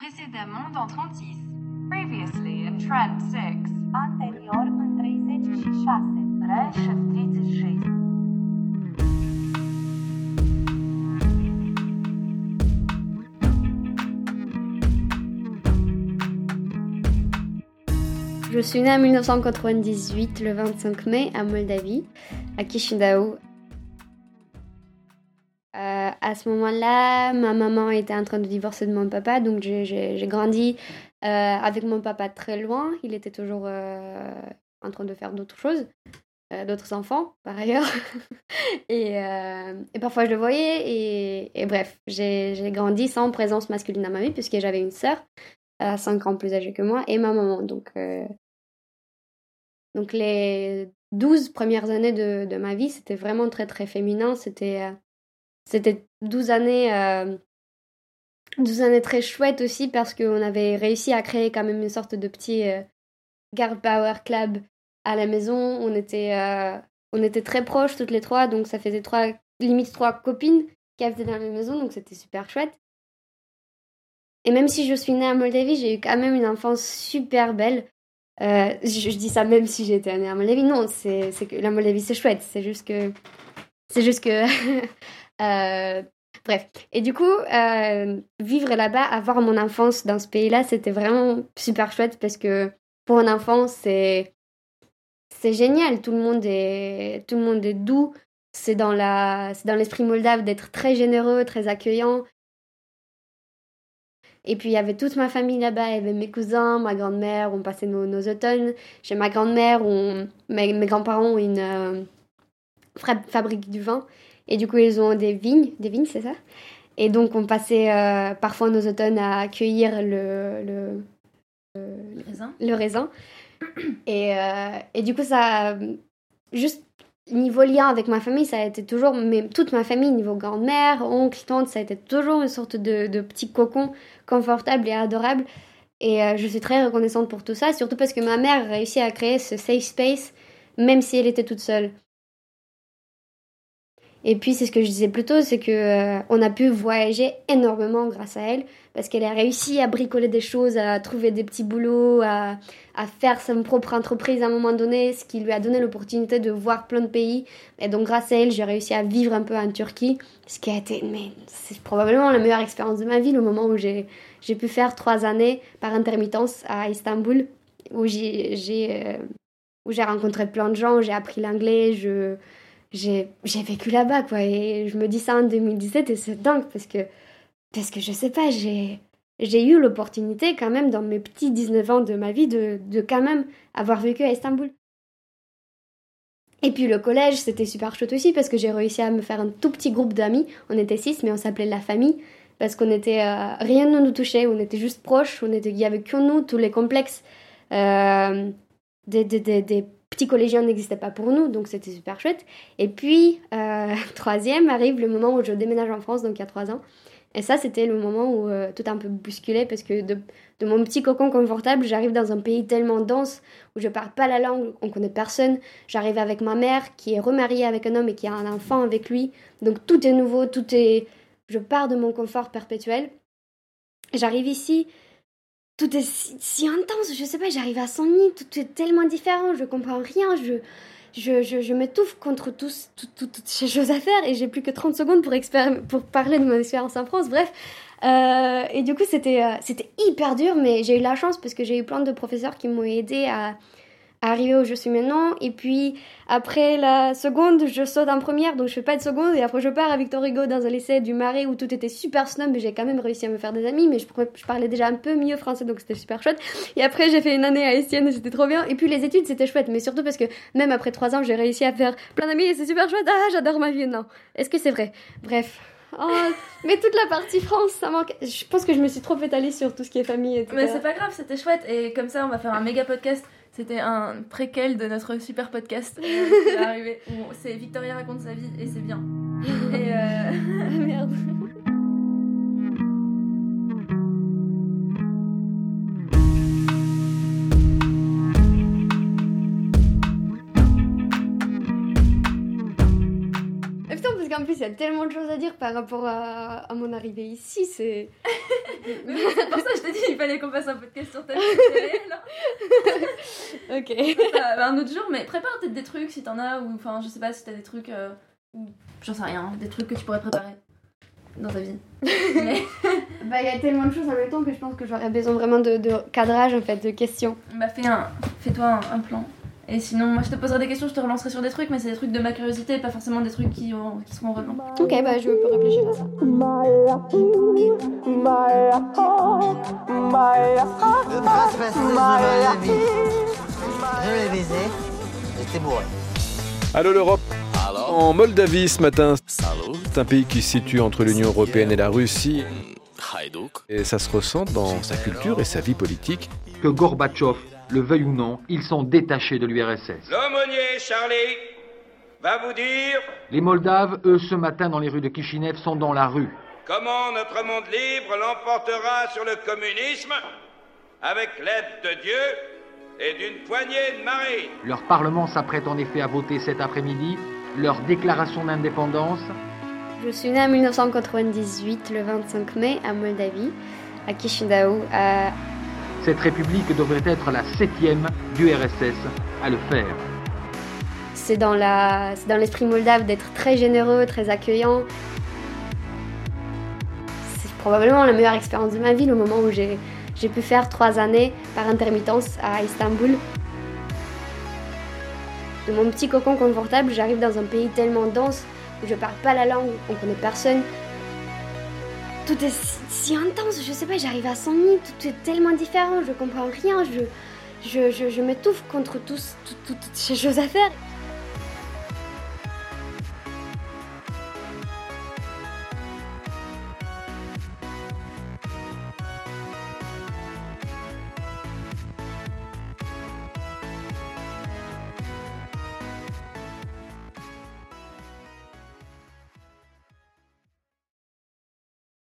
Précédemment dans 36. Previously in Trend 6. Anterior în 36. Раньше в 36. Je suis née en 1998, le 25 mai, à Moldavie, à Chisinau. euh, à ce moment-là, ma maman était en train de divorcer de mon papa, donc j'ai- grandi euh, avec mon papa très loin. Il était toujours euh, en train de faire d'autres choses, d'autres enfants par ailleurs. et, parfois je le voyais, et, bref, j'ai grandi sans présence masculine dans ma vie, puisque j'avais une sœur, euh, 5 ans plus âgée que moi, et ma maman. Donc, donc les 12 premières années de, de ma vie, c'était vraiment très très féminin. C'était c'était 12 années, euh, 12 années très chouettes aussi parce qu'on avait réussi à créer quand même une sorte de petit euh, girl power club à la maison. On était, euh, on était très proches toutes les trois, donc ça faisait trois, limite trois copines qui habitaient dans la même maison, donc c'était super chouette. Et même si je suis née à Moldavie, j'ai eu quand même une enfance super belle. Euh, je, dis ça même si j'étais née à Moldavie. Non, c'est que la Moldavie c'est chouette. C'est juste que. C'est juste que. euh, bref. Et du coup, euh, vivre là-bas, avoir mon enfance dans ce pays-là, c'était vraiment super chouette parce que pour un enfant, c'est. C'est génial. Tout le monde est, tout le monde est doux. C'est dans la, c'est dans l'esprit moldave d'être très généreux, très accueillant. Et puis il y avait toute ma famille là-bas, il y avait mes cousins, ma grand-mère, on passait nos, nos automnes. Chez ma grand-mère, on... mes, mes grands-parents ont une euh, fabrique du vin. Et du coup, ils ont des vignes, des vignes, c'est ça? Et donc, on passait euh, parfois nos automnes à cueillir le, le, Raisin. le raisin. Et, euh, et du coup, ça. Juste niveau lien avec ma famille, ça a été toujours. Mais toute ma famille, niveau grand-mère, oncle, tante, ça a été toujours une sorte de, de petit cocon confortable et adorable. Et euh, je suis très reconnaissante pour tout ça, surtout parce que ma mère a réussi à créer ce safe space, même si elle était toute seule. Et puis c'est ce que je disais plus tôt, c'est que euh, on a pu voyager énormément grâce à elle, parce qu'elle a réussi à bricoler des choses, à trouver des petits boulots, à, faire sa propre entreprise à un moment donné, ce qui lui a donné l'opportunité de voir plein de pays. Et donc grâce à elle, j'ai réussi à vivre un peu en Turquie, ce qui a été, mais c'est probablement la meilleure expérience de ma vie, le moment où j'ai pu faire trois années par intermittence à Istanbul, où j'ai euh, où j'ai rencontré plein de gens, j'ai appris l'anglais, je j'ai vécu là-bas quoi et je me dis ça en 2017 et c'est dingue parce que parce que je sais pas j'ai j'ai eu l'opportunité quand même dans mes petits 19 ans de ma vie de, de quand même avoir vécu à Istanbul. Et puis le collège, c'était super chouette aussi parce que j'ai réussi à me faire un tout petit groupe d'amis. On était six, mais on s'appelait la famille parce qu'on était euh, rien ne nous touchait, on était juste proches, on était il y avait que nous, tous les complexes euh, des, des petits collégiens n'existaient pas pour nous, donc c'était super chouette. Et puis euh, troisième arrive le moment où je déménage en France, donc il y a trois ans. Et ça, c'était le moment où euh, tout a un peu bousculé parce que de, de mon petit cocon confortable, j'arrive dans un pays tellement dense où je parle pas la langue, on connaît personne. J'arrive avec ma mère qui est remariée avec un homme et qui a un enfant avec lui. Donc tout est nouveau, tout est. Je pars de mon confort perpétuel. J'arrive ici, tout est si, intense, je sais pas, j'arrive à nid, tout est tellement différent, je comprends rien, je. Je, je, m'étouffe contre tous, tout- tout- toutes ces choses à faire et j'ai plus que 30 secondes pour, pour parler de mon expérience en France. Bref, euh, et du coup, c'était euh, c'était hyper dur, mais j'ai eu la chance parce que j'ai eu plein de professeurs qui m'ont aidé à arriver où je suis maintenant. Et puis, après la seconde, je saute en première, donc je fais pas de seconde. Et après, je pars à Victor Hugo dans un lycée du Marais où tout était super snob, mais j'ai quand même réussi à me faire des amis. Mais je, parlais déjà un peu mieux français, donc c'était super chouette. Et après, j'ai fait une année à Estienne, c'était trop bien. Et puis, les études, c'était chouette, mais surtout parce que même après trois ans, j'ai réussi à faire plein d'amis et c'est super chouette. Ah, j'adore ma vie, non. Est-ce que c'est vrai? Bref. Oh, mais toute la partie France, ça manque. Je pense que je me suis trop étalée sur tout ce qui est famille et tout. Mais c'est pas grave, c'était chouette. Et comme ça, on va faire un méga podcast. C'était un préquel de notre super podcast euh, qui va arriver. où C'est Victoria raconte sa vie et c'est bien. Et euh, Merde. Et putain, parce qu'en plus, il y a tellement de choses à dire par rapport à, à mon arrivée ici. C'est. Mais c'est pour ça que je t'ai dit il fallait qu'on fasse un podcast sur ta vie. Ok. Bah, bah, un autre jour, mais prépare peut-être des trucs si t'en as, ou enfin, je sais pas si t'as des trucs, euh, j'en sais rien, des trucs que tu pourrais préparer dans ta vie. mais Bah, il y a tellement de choses en même temps que je pense que j'aurais besoin vraiment de, de cadrage, en fait, de questions. bah, fais un, fais-toi un, un plan. Et sinon, moi je te poserai des questions, je te relancerai sur des trucs, mais c'est des trucs de ma curiosité, pas forcément des trucs qui, ont- qui seront vraiment. Ok, bah, je peux réfléchir à ça. Le prince de ma vie. Je l'ai baisé, j'étais bourré. Allô l'Europe En Moldavie ce matin, c'est un pays qui se situe entre l'Union Européenne et la Russie et ça se ressent dans sa culture et sa vie politique. Que Gorbatchev le veuille ou non, ils sont détachés de l'URSS. L'aumônier Charlie va vous dire Les Moldaves, eux, ce matin dans les rues de Kishinev, sont dans la rue. comment notre monde libre l'emportera sur le communisme avec l'aide de Dieu et d'une poignée de marines. Leur parlement s'apprête en effet à voter cet après-midi leur déclaration d'indépendance. Je suis née en 1998, le 25 mai, à Moldavie, à Chisinau. à- Cette république devrait être la septième du RSS à le faire. C'est dans l'esprit moldave d'être très généreux, très accueillant. C'est probablement la meilleure expérience de ma vie, le moment où j'ai pu faire trois années par intermittence à Istanbul. De mon petit cocon confortable, j'arrive dans un pays tellement dense où je parle pas la langue, on connaît personne. Tout est si, intense, je sais pas, j'arrive à 100 000, tout est tellement différent, je comprends rien, je, je, je, m'étouffe contre tous, tout- tout- toutes ces choses à faire.